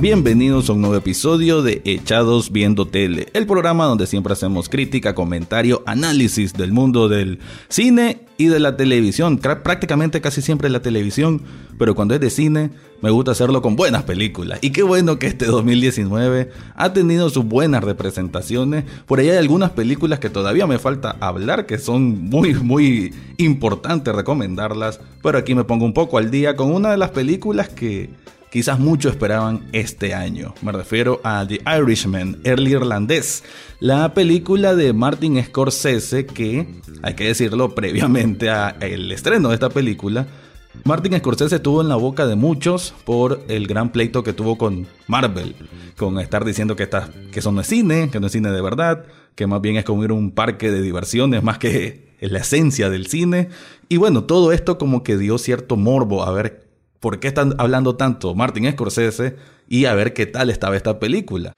Bienvenidos a un nuevo episodio de Echados Viendo Tele, el programa donde siempre hacemos crítica, comentario, análisis del mundo del cine y de la televisión, prácticamente casi siempre la televisión, pero cuando es de cine me gusta hacerlo con buenas películas. Y qué bueno que este 2019 ha tenido sus buenas representaciones. Por ahí hay algunas películas que todavía me falta hablar, que son muy, muy importantes recomendarlas, pero aquí me pongo un poco al día con una de las películas que quizás muchos esperaban este año. Me refiero a The Irishman, el irlandés, la película de Martin Scorsese que, hay que decirlo, previamente al estreno de esta película, Martin Scorsese estuvo en la boca de muchos por el gran pleito que tuvo con Marvel, con estar diciendo que, que eso no es cine, que no es cine de verdad, que más bien es como ir a un parque de diversiones más que la esencia del cine. Y bueno, todo esto como que dio cierto morbo a ver por qué están hablando tanto Martin Scorsese y a ver qué tal estaba esta película.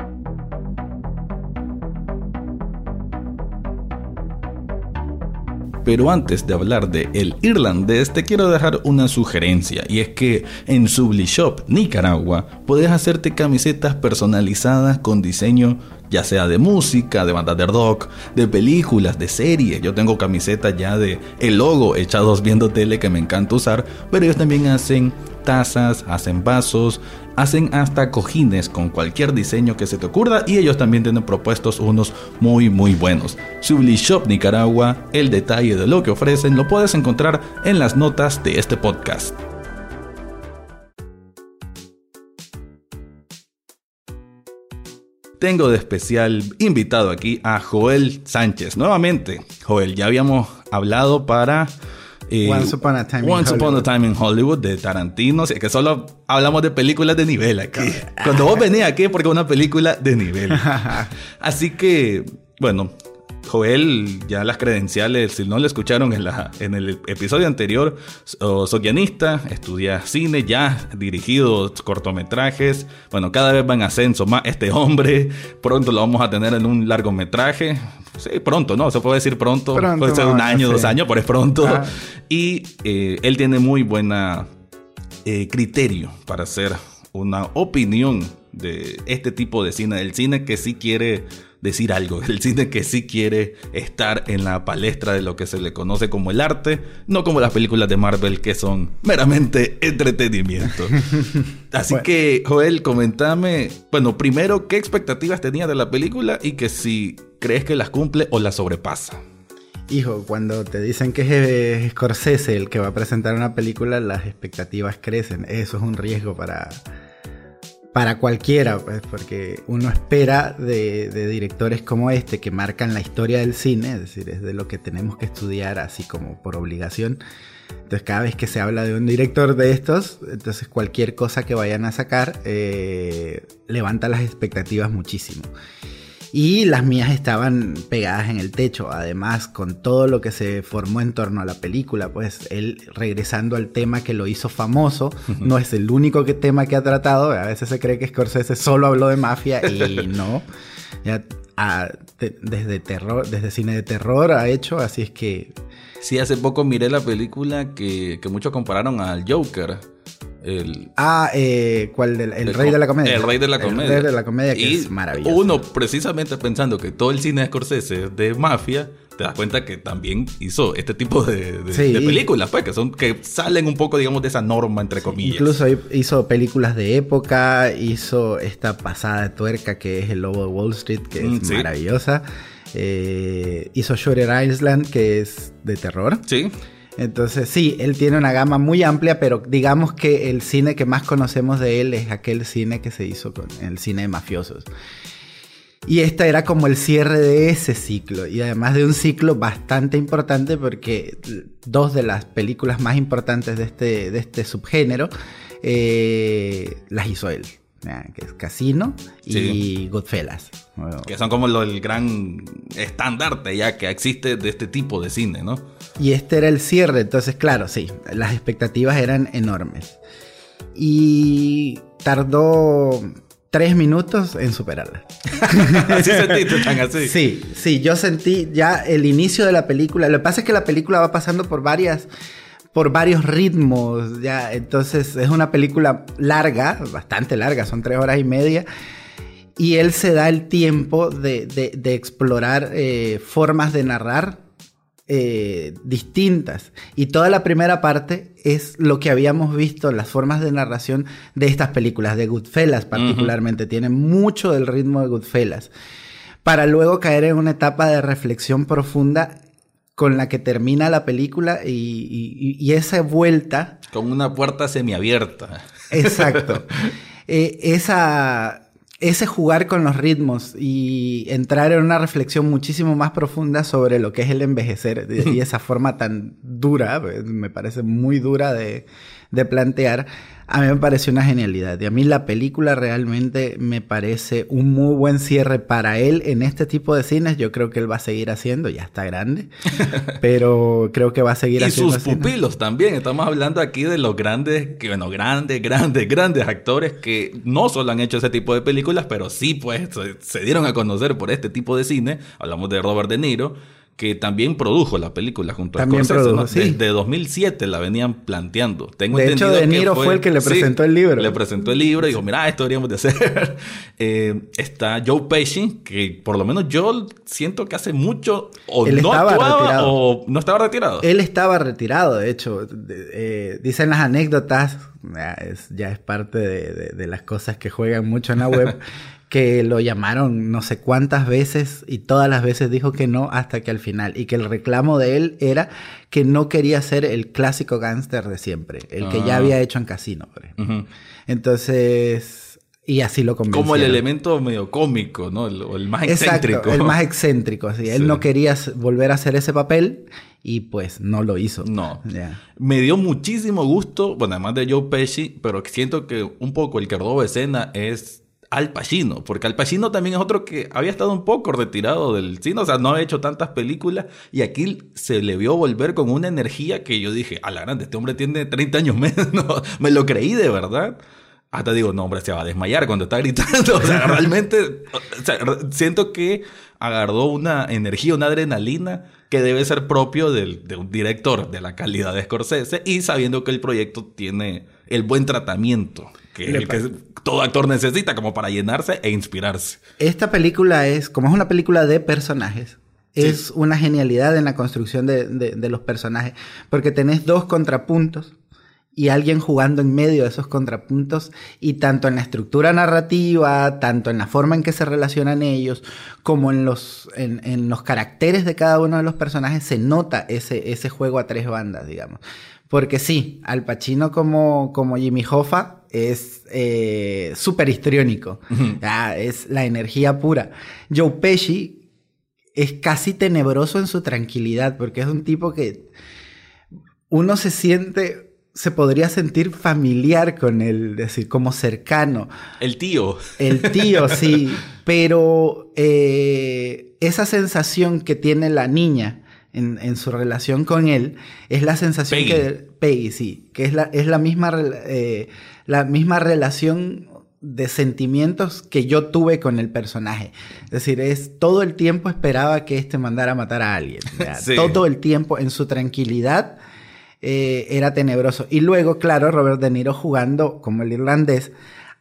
Pero antes de hablar de El Irlandés, te quiero dejar una sugerencia, y es que en Sublishop Nicaragua puedes hacerte camisetas personalizadas con diseño ya sea de música, de bandas de rock, de películas, de series. Yo tengo camisetas ya de el logo echados viendo tele que me encanta usar, pero ellos también hacen tazas, hacen vasos, hacen hasta cojines con cualquier diseño que se te ocurra y ellos también tienen propuestos unos muy muy buenos. Subli Shop Nicaragua, el detalle de lo que ofrecen lo puedes encontrar en las notas de este podcast. Tengo de especial invitado aquí a Joel Sánchez. Nuevamente, Joel, ya habíamos hablado para eh, Once Upon a Time, Once in, Upon Hollywood. a Time in Hollywood de Tarantino. que solo hablamos de películas de nivel aquí. Cuando vos venís aquí porque es una película de nivel. Así que, bueno, Joel, ya las credenciales, si no lo escucharon en, la, en el episodio anterior, soy guionista, estudia cine, ya dirigido cortometrajes. Bueno, cada vez va en ascenso más este hombre. Pronto lo vamos a tener en un largometraje. Sí, pronto, ¿no? Se puede decir pronto. puede ser un año, dos años, pero es pronto. Ah. Y eh, él tiene muy buena eh, criterio para hacer una opinión de este tipo de cine, del cine que sí quiere decir algo, el cine que sí quiere estar en la palestra de lo que se le conoce como el arte, no como las películas de Marvel que son meramente entretenimiento. Así que, Joel, comentame, bueno, primero, ¿qué expectativas tenías de la película y que si crees que las cumple o las sobrepasa? Hijo, cuando te dicen que es Scorsese el que va a presentar una película, las expectativas crecen. Eso es un riesgo para, para cualquiera, pues, porque uno espera de, directores como este que marcan la historia del cine, es decir, es de lo que tenemos que estudiar así como por obligación. Entonces cada vez que se habla de un director de estos, entonces cualquier cosa que vayan a sacar eh, levanta las expectativas muchísimo. Y las mías estaban pegadas en el techo, además con todo lo que se formó en torno a la película, pues él regresando al tema que lo hizo famoso, no es el único que, tema que ha tratado, a veces se cree que Scorsese solo habló de mafia y no, ya desde terror, desde cine de terror ha hecho, así es que... Sí, hace poco miré la película que, que muchos compararon al Joker ah, eh, ¿cuál? el, Rey de la Comedia. El Rey de la Comedia. El Rey de la Comedia, que es maravilloso. Uno, precisamente pensando que todo el cine de Scorsese es de mafia, te das cuenta que también hizo este tipo de, películas, pues, que son que salen un poco, digamos, de esa norma, entre comillas. Incluso hizo películas de época, hizo esta pasada de tuerca que es El Lobo de Wall Street, que es mm, maravillosa. Eh, hizo Shutter Island, que es de terror. Sí. Entonces, sí, él tiene una gama muy amplia, pero digamos que el cine que más conocemos de él es aquel cine que se hizo con el cine de mafiosos. Y esta era como el cierre de ese ciclo, y además de un ciclo bastante importante porque dos de las películas más importantes de este, de este subgénero eh, las hizo él que es Casino y Goodfellas. Que son como el gran estandarte ya que existe de este tipo de cine, ¿no? Y este era el cierre, entonces claro, sí, las expectativas eran enormes. y tardó tres minutos en superarla. así sentiste tan así. Sí, sí, yo sentí ya el inicio de la película. Lo que pasa es que la película va pasando por varias por varios ritmos, ya, entonces es una película larga, bastante larga, son tres horas y media, y él se da el tiempo de, explorar eh, formas de narrar eh, distintas. Y toda la primera parte es lo que habíamos visto, las formas de narración de estas películas, de Goodfellas particularmente. Tiene mucho del ritmo de Goodfellas. Para luego caer en una etapa de reflexión profunda con la que termina la película y, esa vuelta. Con una puerta semiabierta. Exacto. Eh, esa, ese jugar con los ritmos y entrar en una reflexión muchísimo más profunda sobre lo que es el envejecer y esa forma tan dura, pues, me parece muy dura de, de plantear, a mí me pareció una genialidad. Y a mí la película realmente me parece un muy buen cierre para él en este tipo de cines. Yo creo que él va a seguir haciendo, ya está grande, pero creo que va a seguir haciendo. Y sus pupilos también. Estamos hablando aquí de los grandes, que bueno, grandes, grandes, grandes actores que no solo han hecho ese tipo de películas, pero sí, pues se dieron a conocer por este tipo de cine. Hablamos de Robert De Niro que también produjo la película junto a Scorsese. Produjo, sí. Desde 2007 la venían planteando. Tengo de hecho, De Niro fue, el que le presentó el libro. Le presentó el libro y dijo, mira, esto deberíamos de hacer. Eh, está Joe Pesci, que por lo menos yo siento que hace mucho o no actuaba o no estaba retirado. Él estaba retirado, de hecho. Eh, dicen las anécdotas, ya es, parte de las cosas que juegan mucho en la web. que lo llamaron no sé cuántas veces y todas las veces dijo que no hasta que al final y que el reclamo de él era que no quería ser el clásico gángster de siempre, el que ya ah. había hecho en Casino. Entonces, y así lo. Como el elemento medio cómico, ¿no? El, más excéntrico. Exacto, el más excéntrico, sí. Él no quería volver a hacer ese papel y pues no lo hizo. No. Me dio muchísimo gusto, bueno, además de Joe Pesci, pero siento que un poco el que robó escena es al Pacino, porque Al Pacino también es otro que había estado un poco retirado del cine, o sea, no ha hecho tantas películas y aquí se le vio volver con una energía que yo dije, a la grande, este hombre tiene 30 años menos, me lo creí de verdad. Hasta digo, no, hombre, se va a desmayar cuando está gritando. O sea, realmente siento que agarró una energía, una adrenalina que debe ser propio del, de un director de la calidad de Scorsese y sabiendo que el proyecto tiene el buen tratamiento que, todo actor necesita como para llenarse e inspirarse. Esta película es, como es una película de personajes, es una genialidad en la construcción de, de, los personajes, porque tenés dos contrapuntos y alguien jugando en medio de esos contrapuntos y tanto en la estructura narrativa, tanto en la forma en que se relacionan ellos, como en los, en, en los caracteres de cada uno de los personajes, se nota ese, ese juego a tres bandas, digamos. Porque sí, Al Pacino como, como Jimmy Hoffa es eh, súper histriónico. Ah, es la energía pura. Joe Pesci es casi tenebroso en su tranquilidad, porque es un tipo que uno se siente, se podría sentir familiar con él, decir, como cercano. El tío. El tío, sí. Pero eh, esa sensación que tiene la niña en, su relación con él es la sensación que Peggy, sí, que es la, es la misma eh, la misma relación de sentimientos que yo tuve con el personaje. Es decir, es todo el tiempo esperaba que este mandara a matar a alguien. Todo el tiempo en su tranquilidad eh, era tenebroso. Y luego, claro, Robert De Niro jugando como el irlandés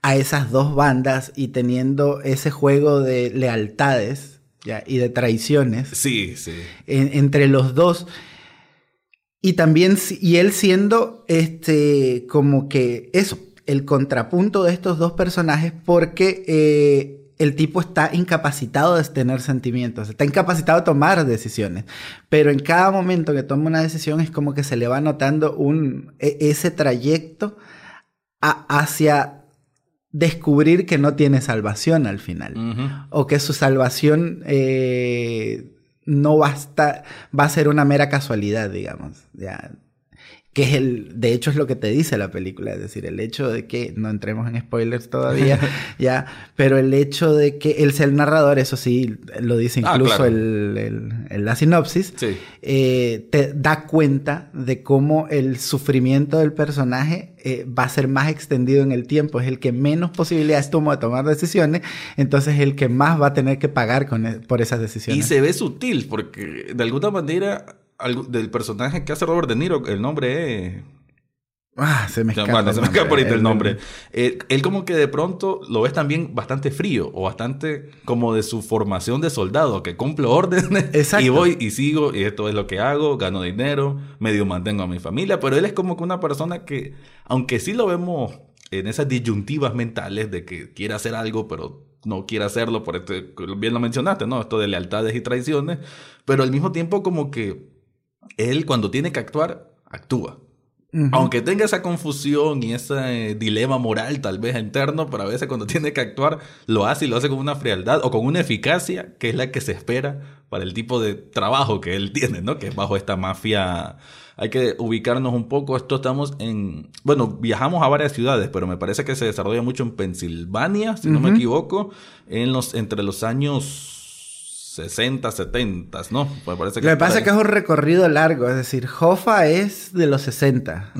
a esas dos bandas y teniendo ese juego de lealtades y de traiciones. Sí, sí. entre los dos. Y también, y él siendo este, como que eso, el contrapunto de estos dos personajes, porque eh, el tipo está incapacitado de tener sentimientos, está incapacitado de tomar decisiones, pero en cada momento que toma una decisión es como que se le va notando un, e, ese trayecto hacia descubrir que no tiene salvación al final. O que su salvación eh, no basta, va a ser una mera casualidad, digamos. Que es el, de hecho es lo que te dice la película, es decir, el hecho de que, no entremos en spoilers todavía, ya, pero el hecho de que él sea el narrador, eso sí, lo dice ah, incluso el, el, la sinopsis, eh, te da cuenta de cómo el sufrimiento del personaje eh, va a ser más extendido en el tiempo, es el que menos posibilidades toma de tomar decisiones, entonces el que más va a tener que pagar con, e, por esas decisiones. Y se ve sutil, porque de alguna manera del personaje que hace Robert De Niro, el nombre es... Ah, se me escapa. se me escapa ahorita el nombre. Eh, él como que de pronto lo ves también bastante frío o bastante como de su formación de soldado, que cumplo órdenes y voy y sigo y esto es lo que hago, gano dinero, medio mantengo a mi familia, pero él es como que una persona que, aunque sí lo vemos en esas disyuntivas mentales de que quiere hacer algo, pero no quiere hacerlo, por este, bien lo mencionaste, ¿no? Esto de lealtades y traiciones, pero al mismo tiempo como que él cuando tiene que actuar, actúa. Aunque tenga esa confusión y ese dilema moral tal vez interno, pero a veces cuando tiene que actuar lo hace y lo hace con una frialdad o con una eficacia que es la que se espera para el tipo de trabajo que él tiene, ¿no? Que es bajo esta mafia. Hay que ubicarnos un poco. Esto estamos en. Bueno, viajamos a varias ciudades, pero me parece que se desarrolla mucho en Pensilvania, si no me equivoco, en los, entre los años 60, 70, ¿no? Me parece que Lo que pasa es que es un recorrido largo, es decir, Hoffa es de los 60.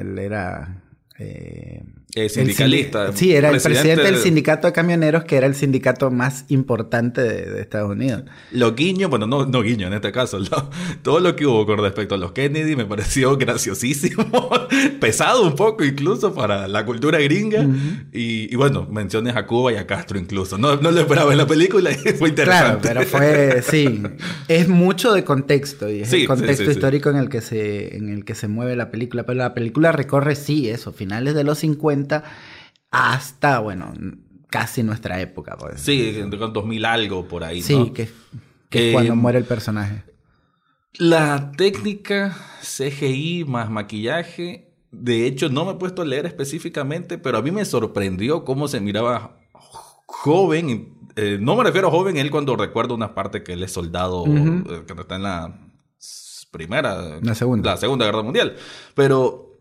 él era eh, eh, sindicalista. sí, era el presidente del sindicato de camioneros, que era el sindicato más importante de, Estados Unidos. Lo guiño, bueno, no, no guiño en este caso, todo lo que hubo con respecto a los Kennedy me pareció graciosísimo, pesado un poco incluso para la cultura gringa. y, bueno, menciones a Cuba y a Castro incluso. No, no lo esperaba en la película y fue interesante. Claro, pero fue, sí, es mucho de contexto y es el contexto histórico en el, que se, en el que se mueve la película. Pero la película recorre, sí, eso, finales de los 50 hasta, bueno, casi nuestra época. Pues. Sí, con 2000 algo por ahí. Sí, que, es cuando muere el personaje. La técnica CGI más maquillaje, de hecho no me he puesto a leer específicamente, pero a mí me sorprendió cómo se miraba joven. Eh, no me refiero a joven él cuando recuerdo una parte que él es soldado, eh, que está en la primera, la segunda, la segunda guerra mundial. Pero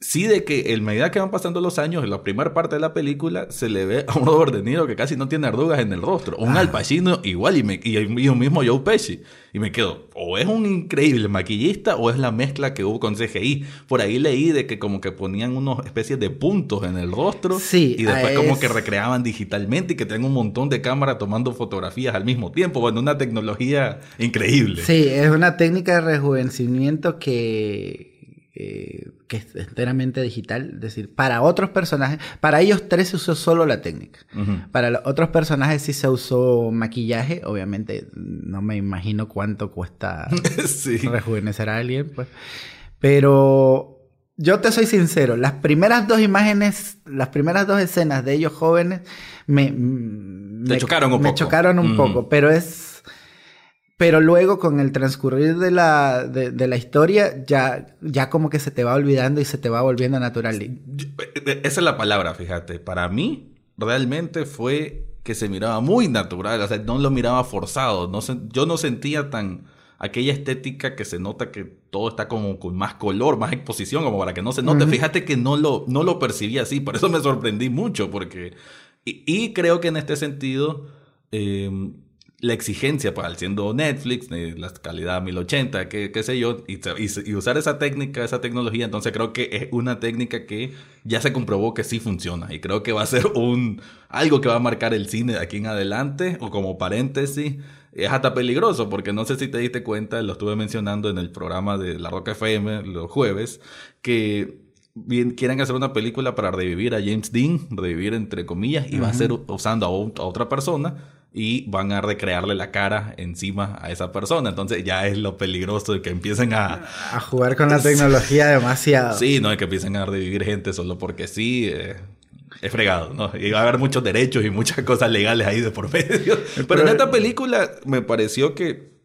sí de que en medida que van pasando los años, en la primera parte de la película, se le ve a un Robert De Niro que casi no tiene arrugas en el rostro. Un ah. Al Pacino igual y, me, y, un mismo Joe Pesci. Y me quedo, o es un increíble maquillista o es la mezcla que hubo con CGI. Por ahí leí de que como que ponían unas especies de puntos en el rostro. Sí. Y después como que recreaban digitalmente y que tienen un montón de cámaras tomando fotografías al mismo tiempo. Bueno, una tecnología increíble. Sí, es una técnica de rejuvenecimiento que eh, que es enteramente digital, es decir, para otros personajes, para ellos tres se usó solo la técnica. Para los otros personajes sí se usó maquillaje, obviamente no me imagino cuánto cuesta rejuvenecer a alguien, pues. Pero yo te soy sincero, las primeras dos imágenes, las primeras dos escenas de ellos jóvenes me, me chocaron un me poco. chocaron un poco, pero es pero luego con el transcurrir de la, de, la historia, ya, ya como que se te va olvidando y se te va volviendo natural. Eh, eh, esa es la palabra, fíjate. Para mí, realmente fue que se miraba muy natural. O sea, no lo miraba forzado. No yo no sentía tan aquella estética que se nota que todo está como con más color, más exposición, como para que no se note. Fíjate que no lo, no lo percibí así. Por eso me sorprendí mucho, porque... Y, creo que en este sentido... Eh, la exigencia, para pues, siendo Netflix, la calidad 1080, qué, qué sé yo, y, y, usar esa técnica, esa tecnología, entonces creo que es una técnica que ya se comprobó que sí funciona y creo que va a ser un algo que va a marcar el cine de aquí en adelante, o como paréntesis, es hasta peligroso, porque no sé si te diste cuenta, lo estuve mencionando en el programa de La Roca FM los jueves, que bien quieren hacer una película para revivir a James Dean, revivir entre comillas, y va a ser usando a, a otra persona y van a recrearle la cara encima a esa persona. Entonces ya es lo peligroso de que empiecen a... A jugar con la tecnología demasiado. Sí, no, es que empiecen a revivir gente solo porque sí. Eh, es fregado, ¿no? Y va a haber muchos derechos y muchas cosas legales ahí de por medio. Pero en esta película me pareció que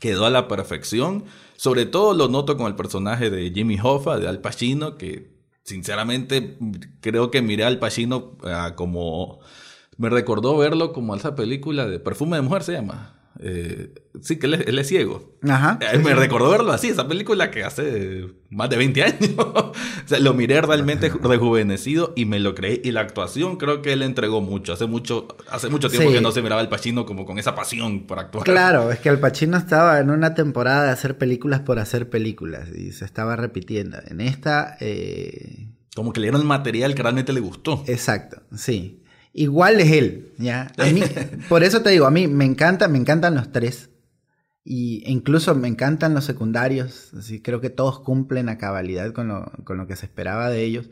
quedó a la perfección. Sobre todo lo noto con el personaje de Jimmy Hoffa, de Al Pacino, que sinceramente creo que miré a Al Pacino ah, como me recordó verlo como esa película de Perfume de Mujer, se llama. Eh, sí, que él es, ciego. Ajá. Eh, me recordó verlo así, esa película que hace más de 20 años. o sea, lo miré realmente rejuvenecido y me lo creí. Y la actuación creo que él entregó mucho. Hace mucho, hace mucho tiempo que no se miraba al Pacino como con esa pasión por actuar. Claro, es que el Pacino estaba en una temporada de hacer películas por hacer películas y se estaba repitiendo. En esta... Eh... Como que le dieron el material que realmente le gustó. Exacto, sí. Igual es él, ¿ya? A mí, por eso te digo, a mí me encanta, me encantan los tres. Y incluso me encantan los secundarios. Así creo que todos cumplen a cabalidad con lo, con lo que se esperaba de ellos.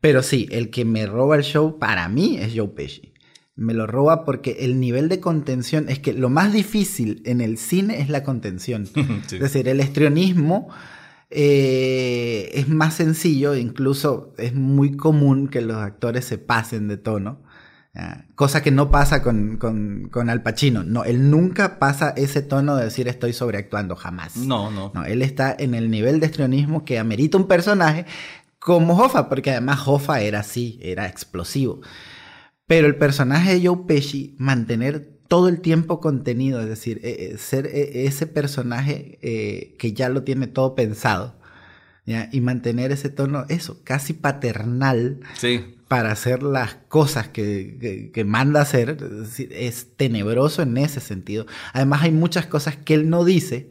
Pero sí, el que me roba el show para mí es Joe Pesci. Me lo roba porque el nivel de contención es que lo más difícil en el cine es la contención. Es decir, el estrionismo eh, es más sencillo, incluso es muy común que los actores se pasen de tono. Cosa que no pasa con, con, Al Pacino. No, él nunca pasa ese tono de decir estoy sobreactuando, jamás. No, no. No, él está en el nivel de estrionismo que amerita un personaje como Hoffa, porque además Hoffa era así, era explosivo. Pero el personaje de Joe Pesci, mantener todo el tiempo contenido, es decir, eh, eh, ser eh, ese personaje que ya lo tiene todo pensado, y mantener ese tono, eso, casi paternal. Sí para hacer las cosas que, manda hacer, es, tenebroso en ese sentido. Además hay muchas cosas que él no dice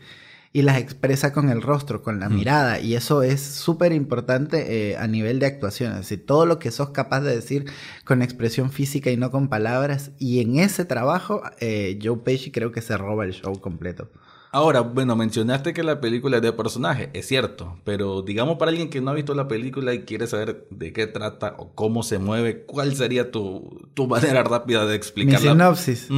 y las expresa con el rostro, con la mirada, y eso es súper importante eh, a nivel de actuación, es decir, todo lo que sos capaz de decir con expresión física y no con palabras, y en ese trabajo eh, Joe Pesci creo que se roba el show completo. Ahora, bueno, mencionaste que la película es de personaje, es cierto, pero digamos para alguien que no ha visto la película y quiere saber de qué trata o cómo se mueve, ¿cuál sería tu, manera rápida de explicarla? Mi sinopsis.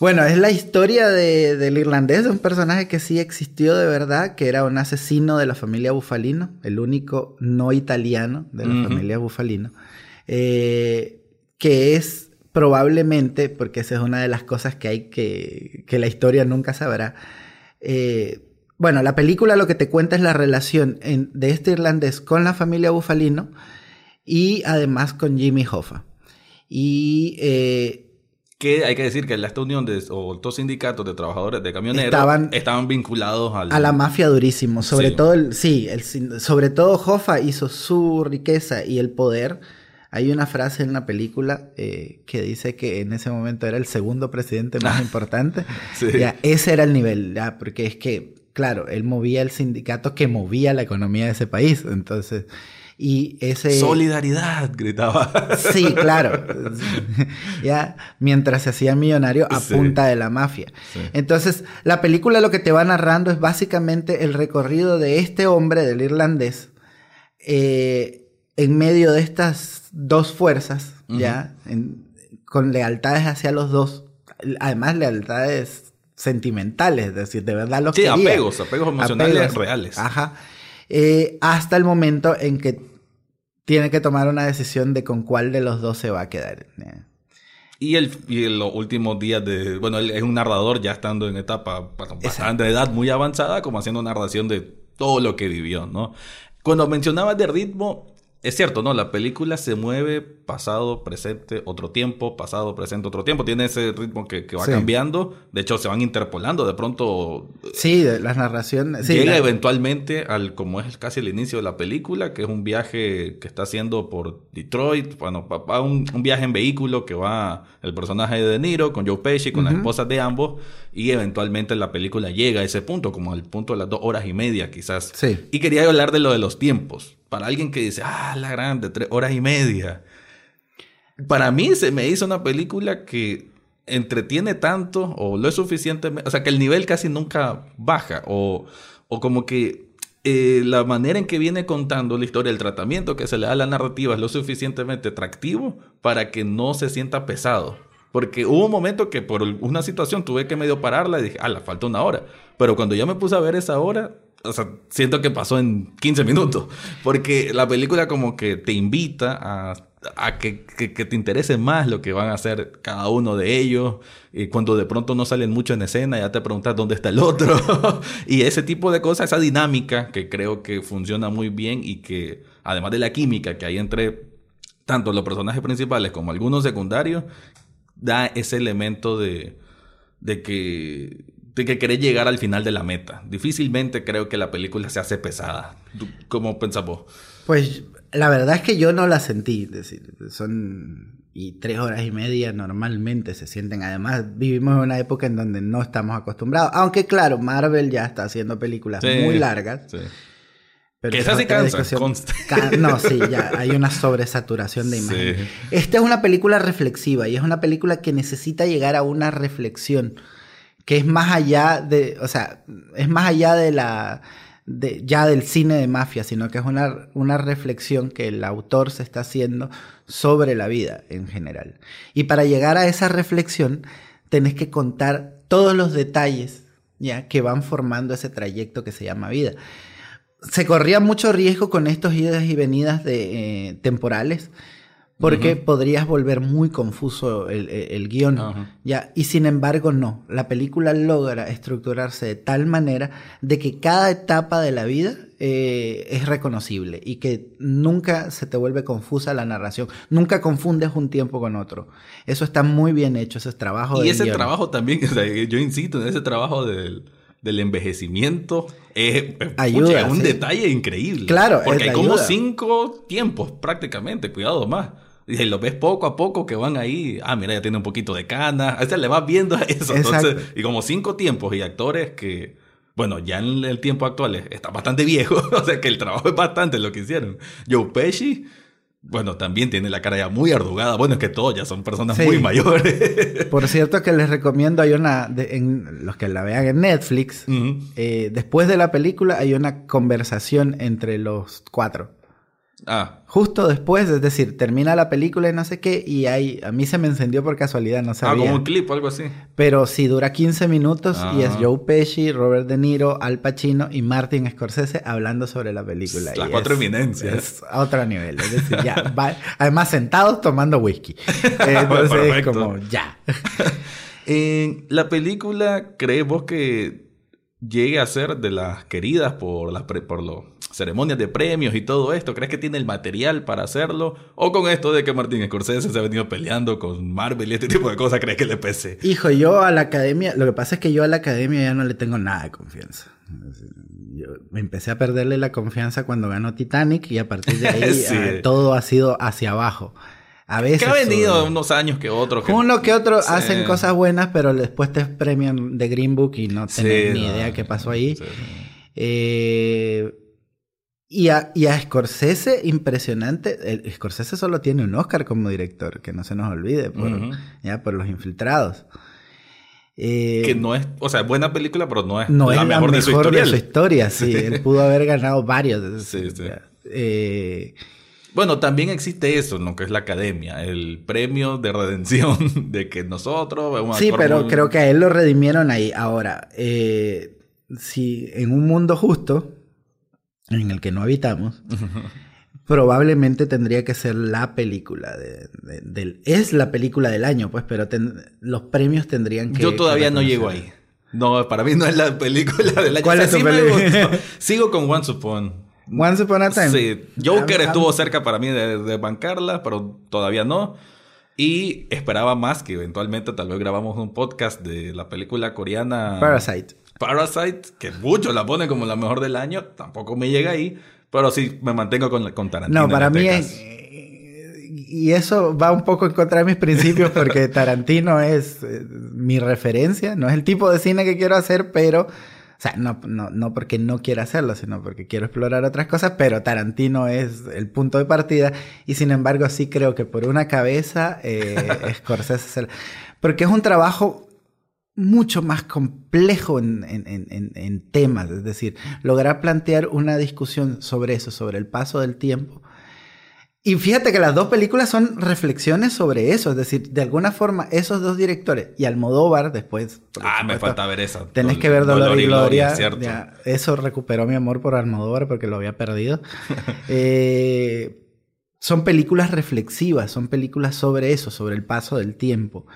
Bueno, es la historia de, del irlandés, de un personaje que sí existió de verdad, que era un asesino de la familia Bufalino, el único no italiano de la familia Bufalino, eh, que es probablemente, porque esa es una de las cosas que hay que, que la historia nunca sabrá, eh, bueno, la película lo que te cuenta es la relación de este irlandés con la familia Bufalino y además con Jimmy Hoffa. Y eh, que hay que decir que esta unión de, o estos sindicatos de trabajadores de camioneros estaban, estaban vinculados a la mafia durísimo. Sobre todo, el, sí, el, sobre todo Hoffa hizo su riqueza y el poder. Hay una frase en la película eh, que dice que en ese momento era el segundo presidente más importante. Ya, ese era el nivel, ya, porque es que, claro, él movía el sindicato que movía la economía de ese país. Entonces, y ese... Solidaridad, gritaba. Sí, claro. ya, mientras se hacía millonario a punta de la mafia. Entonces, la película lo que te va narrando es básicamente el recorrido de este hombre, del irlandés, eh, en medio de estas dos fuerzas, ya, con lealtades hacia los dos, además lealtades sentimentales, es decir, de verdad los Sí, apegos, apegos emocionales reales. Ajá. Eh, hasta el momento en que tiene que tomar una decisión de con cuál de los dos se va a quedar. Y, el, y los últimos días de... Bueno, él es un narrador ya estando en etapa bastante de edad muy avanzada, como haciendo narración de todo lo que vivió, ¿no? Cuando mencionabas de ritmo, es cierto, ¿no? La película se mueve pasado, presente, otro tiempo, pasado, presente, otro tiempo. Tiene ese ritmo que, va cambiando. De hecho, se van interpolando. De pronto. Sí, de las narraciones. llega eventualmente al, como es casi el inicio de la película, que es un viaje que está haciendo por Detroit. Bueno, va un, un viaje en vehículo que va el personaje de De Niro con Joe Pesci, con las esposas de ambos. Y eventualmente la película llega a ese punto, como al punto de las dos horas y media, quizás. Sí. Y quería hablar de lo de los tiempos para alguien que dice, ah, la grande, tres horas y media. Para mí se me hizo una película que entretiene tanto o lo es suficientemente, o sea, que el nivel casi nunca baja o, o como que eh, la manera en que viene contando la historia, el tratamiento que se le da a la narrativa es lo suficientemente atractivo para que no se sienta pesado. Porque hubo un momento que por una situación tuve que medio pararla y dije, ah, la falta una hora. Pero cuando ya me puse a ver esa hora, o sea, siento que pasó en 15 minutos. Porque la película como que te invita a, que, te interese más lo que van a hacer cada uno de ellos. Y cuando de pronto no salen mucho en escena, ya te preguntas dónde está el otro. y ese tipo de cosas, esa dinámica que creo que funciona muy bien y que además de la química que hay entre tanto los personajes principales como algunos secundarios, da ese elemento de de que que querés llegar al final de la meta. Difícilmente creo que la película se hace pesada. ¿Cómo pensás vos? Pues la verdad es que yo no la sentí. Es decir, son y tres horas y media normalmente se sienten. Además, vivimos en una época en donde no estamos acostumbrados. Aunque claro, Marvel ya está haciendo películas muy largas. Sí. Pero que esa sí cansa. no, sí, ya hay una sobresaturación de imagen. Esta es una película reflexiva y es una película que necesita llegar a una reflexión que es más allá de, o sea, es más allá de la ya del cine de mafia, sino que es una, una reflexión que el autor se está haciendo sobre la vida en general. Y para llegar a esa reflexión, tenés que contar todos los detalles ya que van formando ese trayecto que se llama vida. Se corría mucho riesgo con estos idas y venidas de, eh, temporales porque podrías volver muy confuso el, guion. ¿ya? Y sin embargo, no. La película logra estructurarse de tal manera de que cada etapa de la vida eh, es reconocible y que nunca se te vuelve confusa la narración. Nunca confundes un tiempo con otro. Eso está muy bien hecho, ese es trabajo Y ese trabajo también, yo insisto en ese trabajo del del envejecimiento es, ayuda, un detalle increíble. Claro, porque hay como cinco tiempos prácticamente, cuidado más. Y lo ves poco a poco que van ahí. Ah, mira, ya tiene un poquito de cana. A sea, le vas viendo eso. Entonces, y como cinco tiempos y actores que, bueno, ya en el tiempo actual está bastante viejo. o sea que el trabajo es bastante lo que hicieron. Joe Pesci, bueno, también tiene la cara ya muy ardugada. Bueno, es que todos ya son personas muy mayores. Por cierto que les recomiendo, hay una, en, los que la vean en Netflix, eh, después de la película hay una conversación entre los cuatro. Ah. Justo después, es decir, termina la película y no sé qué, y ahí a mí se me encendió por casualidad, no sabía. Ah, como un clip o algo así. Pero sí, dura 15 minutos y es ah. Joe Pesci, Robert De Niro, Al Pacino y Martin Scorsese hablando sobre la película. Las cuatro eminencias. Es a otro nivel, es decir, ya, además sentados tomando whisky. Entonces, como, ya. en la película, ¿crees vos que llegue a ser de las queridas por, las por lo ceremonias de premios y todo esto? ¿Crees que tiene el material para hacerlo? ¿O con esto de que Martín Scorsese se ha venido peleando con Marvel y este tipo de cosas, crees que le pese? Hijo, yo a la academia, lo que pasa es que yo a la academia ya no le tengo nada de confianza. Yo empecé a perderle la confianza cuando ganó Titanic y a partir de ahí eh, todo ha sido hacia abajo. A veces. Que ha venido unos años que otros. Uno que otro hacen cosas buenas, pero después te premian de Green Book y no tenés ni idea qué pasó ahí. Eh, y a, y a Scorsese, impresionante. El, Scorsese solo tiene un Oscar como director, que no se nos olvide, por, ya, por Los Infiltrados. Eh, que no es, o sea, buena película, pero no es la mejor, de, su historia. sí. Él pudo haber ganado varios. Sí, sí. Eh, bueno, también existe eso, ¿no? Que es la academia, el premio de redención de que nosotros... Sí, pero creo que a él lo redimieron ahí. Ahora, eh, si en un mundo justo, en el que no habitamos, probablemente tendría que ser la película de, del... Es la película del año, pues, pero los premios tendrían que... Yo todavía no llego ahí. No, para mí no es la película del año. ¿Cuál es tu película? Sigo con Once Upon. Once Upon a Time. Sí, Joker ah, estuvo cerca para mí de, de bancarla, pero todavía no. Y esperaba más que eventualmente tal vez grabamos un podcast de la película coreana Parasite. Parasite, que muchos la ponen como la mejor del año, tampoco me llega ahí, pero sí me mantengo con, con Tarantino. No, para mí es... Y eso va un poco en contra de mis principios porque Tarantino es eh, mi referencia, no es el tipo de cine que quiero hacer, pero... O sea, no, no, no porque no quiera hacerlo, sino porque quiero explorar otras cosas, pero Tarantino es el punto de partida y sin embargo sí creo que por una cabeza eh, Scorsese... Porque es un trabajo mucho más complejo en, temas, es decir, lograr plantear una discusión sobre eso, sobre el paso del tiempo. Y fíjate que las dos películas son reflexiones sobre eso, es decir, de alguna forma esos dos directores y Almodóvar después... Ah, me falta ver esa. Tenés que ver Dolor, y Gloria. eso recuperó mi amor por Almodóvar porque lo había perdido. Eh, son películas reflexivas, son películas sobre eso, sobre el paso del tiempo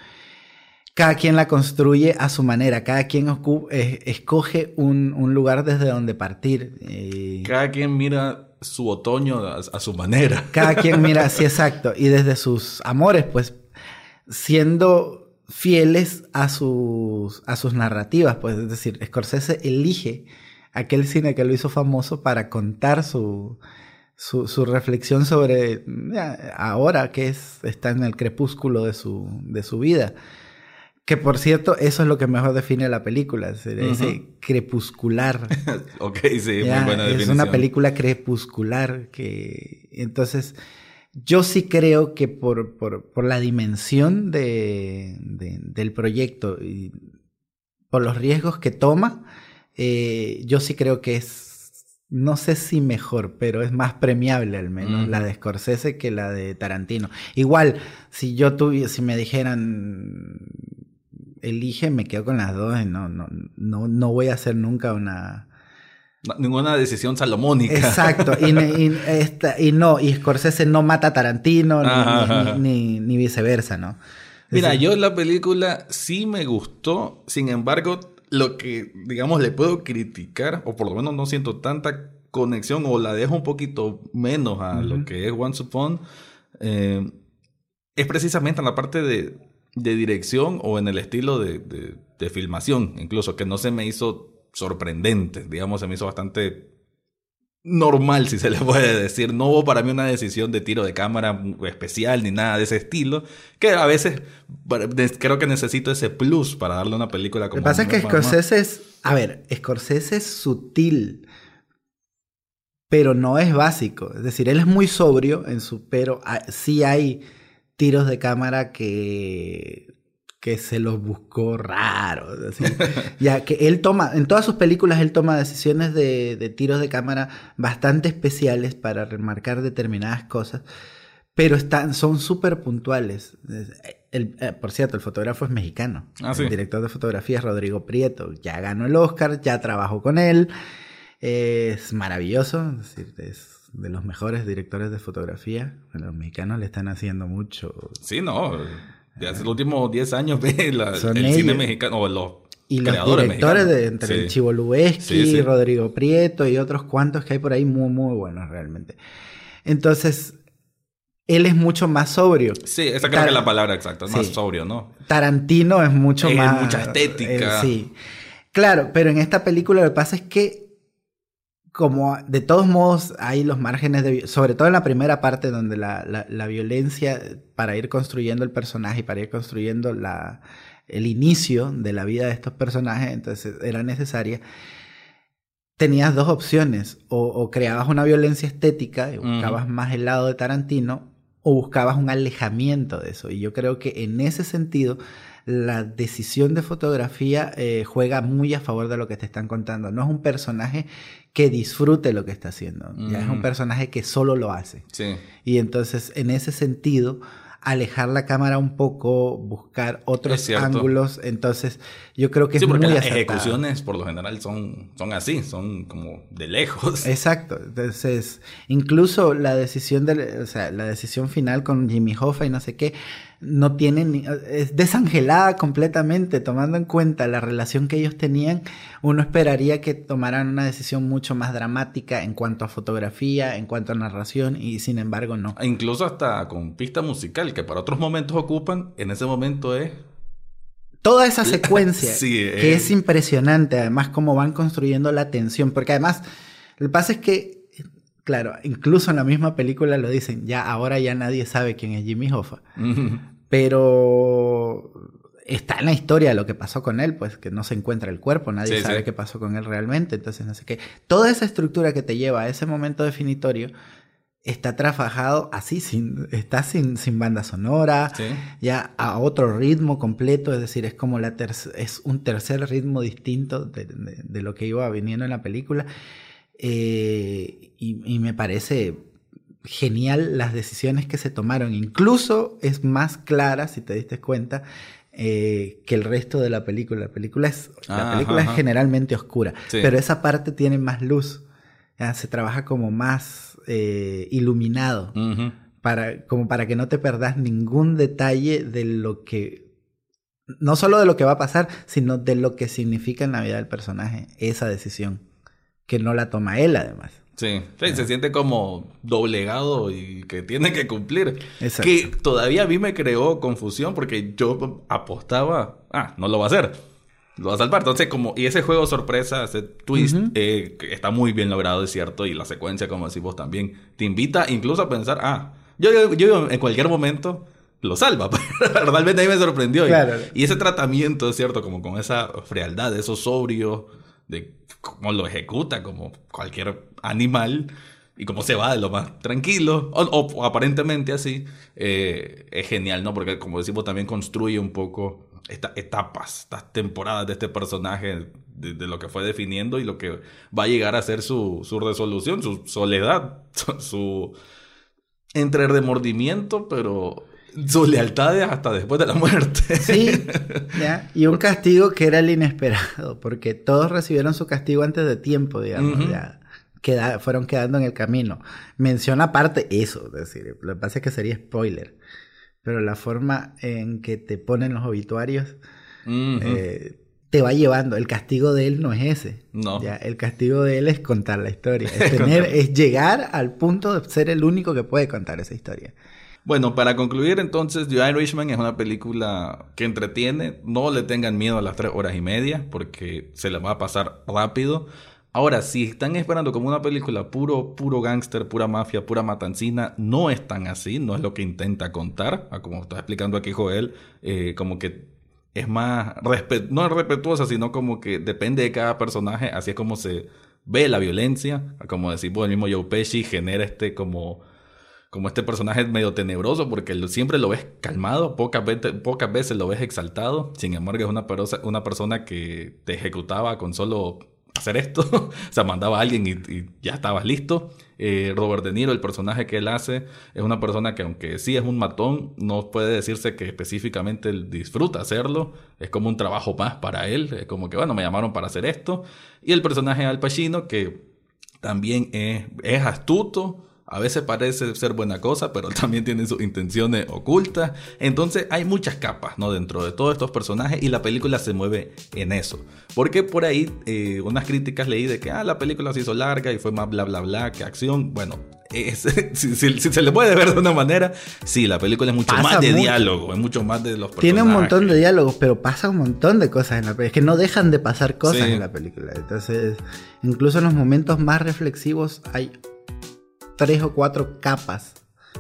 cada quien la construye a su manera, cada quien eh, escoge un, lugar desde donde partir. Eh. Cada quien mira su otoño a, su manera. Cada quien mira, sí, exacto, y desde sus amores, pues siendo fieles a sus, a sus narrativas, pues es decir, Scorsese elige aquel cine que lo hizo famoso para contar su, su, reflexión sobre ahora que es, está en el crepúsculo de su, de su vida. Que por cierto, eso es lo que mejor define la película, ese crepuscular. ok, sí, muy buena definición. Es una película crepuscular que entonces yo sí creo que por, por, la dimensión de, del proyecto y por los riesgos que toma, eh, yo sí creo que es, no sé si mejor, pero es más premiable al menos la de Scorsese que la de Tarantino. Igual, si yo tuviera, si me dijeran, elige, me quedo con las dos, no, no, no, no voy a hacer nunca una Ninguna decisión salomónica. Exacto, y, y, no, y Scorsese no mata a Tarantino, ni, ni, viceversa, ¿no? Mira, yo la película sí me gustó, sin embargo, lo que, digamos, le puedo criticar, o por lo menos no siento tanta conexión, o la dejo un poquito menos a lo que es Once Upon, eh, es precisamente en la parte de, dirección o en el estilo de, de filmación, incluso, que no se me hizo sorprendente. Digamos, se me hizo bastante normal, si se le puede decir. No hubo para mí una decisión de tiro de cámara especial ni nada de ese estilo. Que a veces creo que necesito ese plus para darle una película como. Lo que pasa es que Scorsese es. A ver, Scorsese es sutil. Pero no es básico. Es decir, él es muy sobrio en su. Pero sí hay tiros de cámara que que se los buscó raros. ya que él toma, en todas sus películas él toma decisiones de, tiros de cámara bastante especiales para remarcar determinadas cosas, pero están, son súper puntuales. El, eh, por cierto, el fotógrafo es mexicano. Ah, el director de fotografía es Rodrigo Prieto. Ya ganó el Oscar, ya trabajó con él. Es maravilloso, es, decir, es de los mejores directores de fotografía. Los mexicanos le están haciendo mucho. Sí, no de hace los últimos 10 años ve la, el cine mexicano, o los y los directores de entre el Chivo Lubeski, Rodrigo Prieto y otros cuantos que hay por ahí muy, muy buenos realmente. Entonces, él es mucho más sobrio. Sí, esa creo que es la palabra exacta, es más sobrio, ¿no? Tarantino es mucho más... mucha estética. sí. Claro, pero en esta película lo que pasa es que como de todos modos hay los márgenes de, sobre todo en la primera parte donde la, la, violencia para ir construyendo el personaje y para ir construyendo la, el inicio de la vida de estos personajes, entonces era necesaria, tenías dos opciones, o, creabas una violencia estética y buscabas más el lado de Tarantino, o buscabas un alejamiento de eso. Y yo creo que en ese sentido la decisión de fotografía eh, juega muy a favor de lo que te están contando. No es un personaje que disfrute lo que está haciendo. Ya es un personaje que solo lo hace. Sí. Y entonces, en ese sentido, alejar la cámara un poco, buscar otros ángulos. Entonces, yo creo que sí, es porque muy las ejecuciones por lo general son, son así, son como de lejos. Exacto. Entonces, incluso la decisión de, o sea, la decisión final con Jimmy Hoffa y no sé qué, no tienen, es desangelada completamente, tomando en cuenta la relación que ellos tenían, uno esperaría que tomaran una decisión mucho más dramática en cuanto a fotografía, en cuanto a narración, y sin embargo no. E incluso hasta con pista musical, que para otros momentos ocupan, en ese momento es... Toda esa secuencia, que es impresionante, además cómo van construyendo la tensión, porque además, el pasa es que Claro, incluso en la misma película lo dicen, ya ahora ya nadie sabe quién es Jimmy Hoffa. Pero está en la historia lo que pasó con él, pues que no se encuentra el cuerpo, nadie sabe qué pasó con él realmente, entonces no sé qué. Toda esa estructura que te lleva a ese momento definitorio está trabajado así, sin, está sin, sin banda sonora, ya a otro ritmo completo, es decir, es como la es un tercer ritmo distinto de, de lo que iba viniendo en la película. Eh, y, me parece genial las decisiones que se tomaron. Incluso es más clara, si te diste cuenta, eh, que el resto de la película. La película es, la película es generalmente oscura, pero esa parte tiene más luz. Se trabaja como más eh, iluminado. para, como para que no te perdas ningún detalle de lo que. No solo de lo que va a pasar, sino de lo que significa en la vida del personaje esa decisión que no la toma él además. Sí, sí, se siente como doblegado y que tiene que cumplir. Exacto. Que todavía a mí me creó confusión porque yo apostaba, ah, no lo va a hacer. Lo va a salvar. Entonces, como, y ese juego sorpresa, ese twist, eh, que está muy bien logrado, es cierto, y la secuencia, como decís vos también, te invita incluso a pensar, ah, yo, yo, yo en cualquier momento lo salva. Realmente a mí me sorprendió. Y- Claro. Y, ese tratamiento, es cierto, como con esa frialdad, eso sobrio, de cómo lo ejecuta como cualquier animal y cómo se va de lo más tranquilo, o, aparentemente así, eh, es genial, ¿no? Porque como decimos, también construye un poco estas etapas, estas temporadas de este personaje, de, lo que fue definiendo y lo que va a llegar a ser su, su resolución, su soledad, su entre remordimiento, pero su lealtad hasta después de la muerte. Sí, ya. Y un castigo que era el inesperado, porque todos recibieron su castigo antes de tiempo, digamos, ya. Queda- fueron quedando en el camino. Menciona aparte eso, es decir, lo que pasa es que sería spoiler. Pero la forma en que te ponen los obituarios eh, te va llevando. El castigo de él no es ese. No. Ya, el castigo de él es contar la historia. Es, tener, es llegar al punto de ser el único que puede contar esa historia. Bueno, para concluir entonces, The Irishman es una película que entretiene. No le tengan miedo a las tres horas y media porque se les va a pasar rápido. Ahora, si están esperando como una película puro, puro gángster, pura mafia, pura matancina, no es tan así, no es lo que intenta contar, como está explicando aquí Joel, eh, como que es más, respe- no es respetuosa, sino como que depende de cada personaje, así es como se ve la violencia, como decimos el mismo Joe Pesci genera este como como este personaje medio tenebroso porque lo- siempre lo ves calmado, pocas veces, pocas veces lo ves exaltado, sin embargo es una, una persona que te ejecutaba con solo hacer esto, o sea, mandaba a alguien y, ya estabas listo. Eh, Robert De Niro, el personaje que él hace, es una persona que aunque sí es un matón, no puede decirse que específicamente disfruta hacerlo, es como un trabajo más para él, es como que bueno, me llamaron para hacer esto. Y el personaje Al Pacino que también es, es astuto, a veces parece ser buena cosa, pero también tiene sus intenciones ocultas. Entonces hay muchas capas, ¿no? Dentro de todos estos personajes y la película se mueve en eso. Porque por ahí eh, unas críticas leí de que ah, la película se hizo larga y fue más bla bla bla que acción. Bueno, es- si, si- si se le puede ver de una manera, sí, la película es mucho Pasa más de diálogo, es mucho más de los personajes. Tiene un montón de diálogos, pero pasa un montón de cosas en la película. Es que no dejan de pasar cosas Sí. en la película. Entonces, incluso en los momentos más reflexivos hay tres o cuatro capas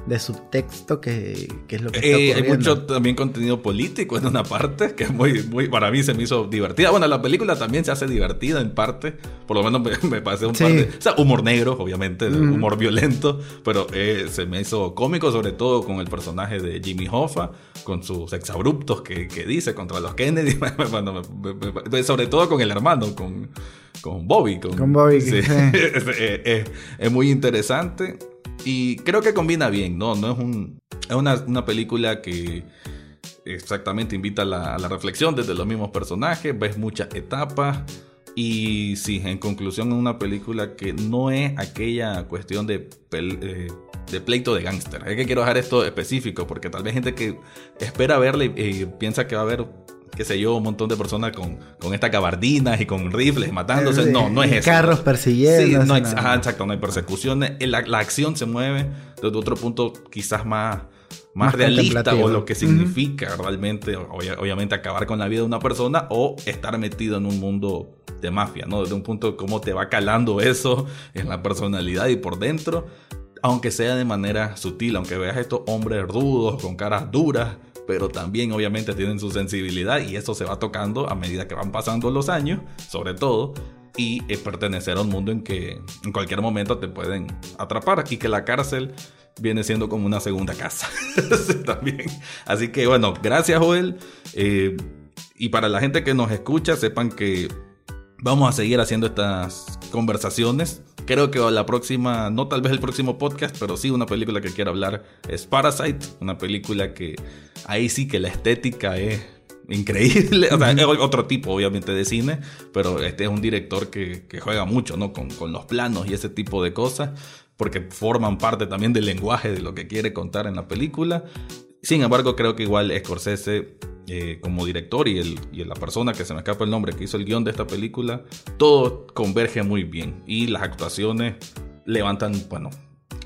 de subtexto que, que es lo que está Eh, hay mucho también contenido político en una parte que es muy, muy, para mí se me hizo divertida. Bueno, la película también se hace divertida en parte, por lo menos me, me pasé un Sí. par de, o sea, humor negro, obviamente, Mm. humor violento, pero eh, se me hizo cómico, sobre todo con el personaje de Jimmy Hoffa, con sus exabruptos que, que dice contra los Kennedy, Bueno, me- me- sobre todo con el hermano, con, con Bobby. Con, Con Bobby, sí. sí. es, es- es- es muy interesante y creo que combina bien, ¿no? No es un es una, una película que exactamente invita a la, a la reflexión desde los mismos personajes, ves muchas etapas y sí, en conclusión es una película que no es aquella cuestión de, eh, de pleito de gángster. Es que quiero dejar esto específico porque tal vez gente que espera verla y, y piensa que va a haber qué sé yo, un montón de personas con, con estas gabardinas y con rifles matándose. No, no es eso. Carros persiguiendo. Sí, no, ajá, exacto, no hay persecuciones. Eh, La, la acción se mueve desde otro punto quizás más, más, Más realista o lo que significa realmente, obvia- obviamente, acabar con la vida de una persona o estar metido en un mundo de mafia, ¿no? Desde un punto cómo te va calando eso en la personalidad y por dentro, aunque sea de manera sutil, aunque veas estos hombres rudos, con caras duras, pero también obviamente tienen su sensibilidad y eso se va tocando a medida que van pasando los años, sobre todo, y eh, pertenecer a un mundo en que en cualquier momento te pueden atrapar y que la cárcel viene siendo como una segunda casa también. Así que bueno, gracias Joel. Eh, y para la gente que nos escucha, sepan que vamos a seguir haciendo estas conversaciones. Creo que la próxima, no tal vez el próximo podcast, pero sí una película que quiero hablar es Parasite, una película que ahí sí que la estética es increíble, o sea, es otro tipo obviamente de cine, pero este es un director que, que juega mucho, ¿no? Con, con los planos y ese tipo de cosas, porque forman parte también del lenguaje de lo que quiere contar en la película. Sin embargo, creo que igual Scorsese eh, como director y, el, y la persona que se me escapa el nombre que hizo el guion de esta película, todo converge muy bien y las actuaciones levantan, bueno,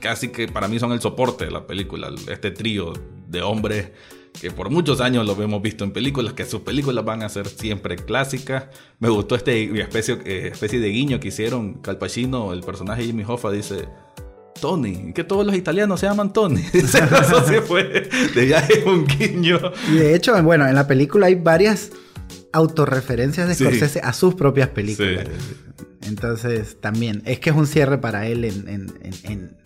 casi que para mí son el soporte de la película, este trío de hombres que por muchos años lo hemos visto en películas, que sus películas van a ser siempre clásicas. Me gustó este especie, eh, especie de guiño que hicieron Calpachino, el personaje Jimmy Hoffa dice, Tony, que todos los italianos se llaman Tony. Eso sí fue de viaje un guiño. Y de hecho, bueno, en la película hay varias autorreferencias de Scorsese a sus propias películas. Entonces, también, es que es un cierre para él en, en, en,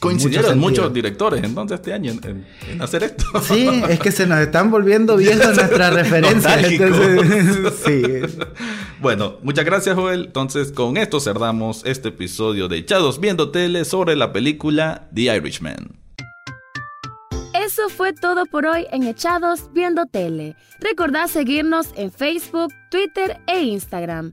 Coincidieron muchos, directores entonces este año en, hacer esto. Sí, es que se nos están volviendo viendo nuestras referencias. sí. Bueno, muchas gracias Joel. Entonces con esto cerramos este episodio de Echados Viendo Tele sobre la película The Irishman. Eso fue todo por hoy en Echados Viendo Tele. Recordad seguirnos en Facebook, Twitter e Instagram.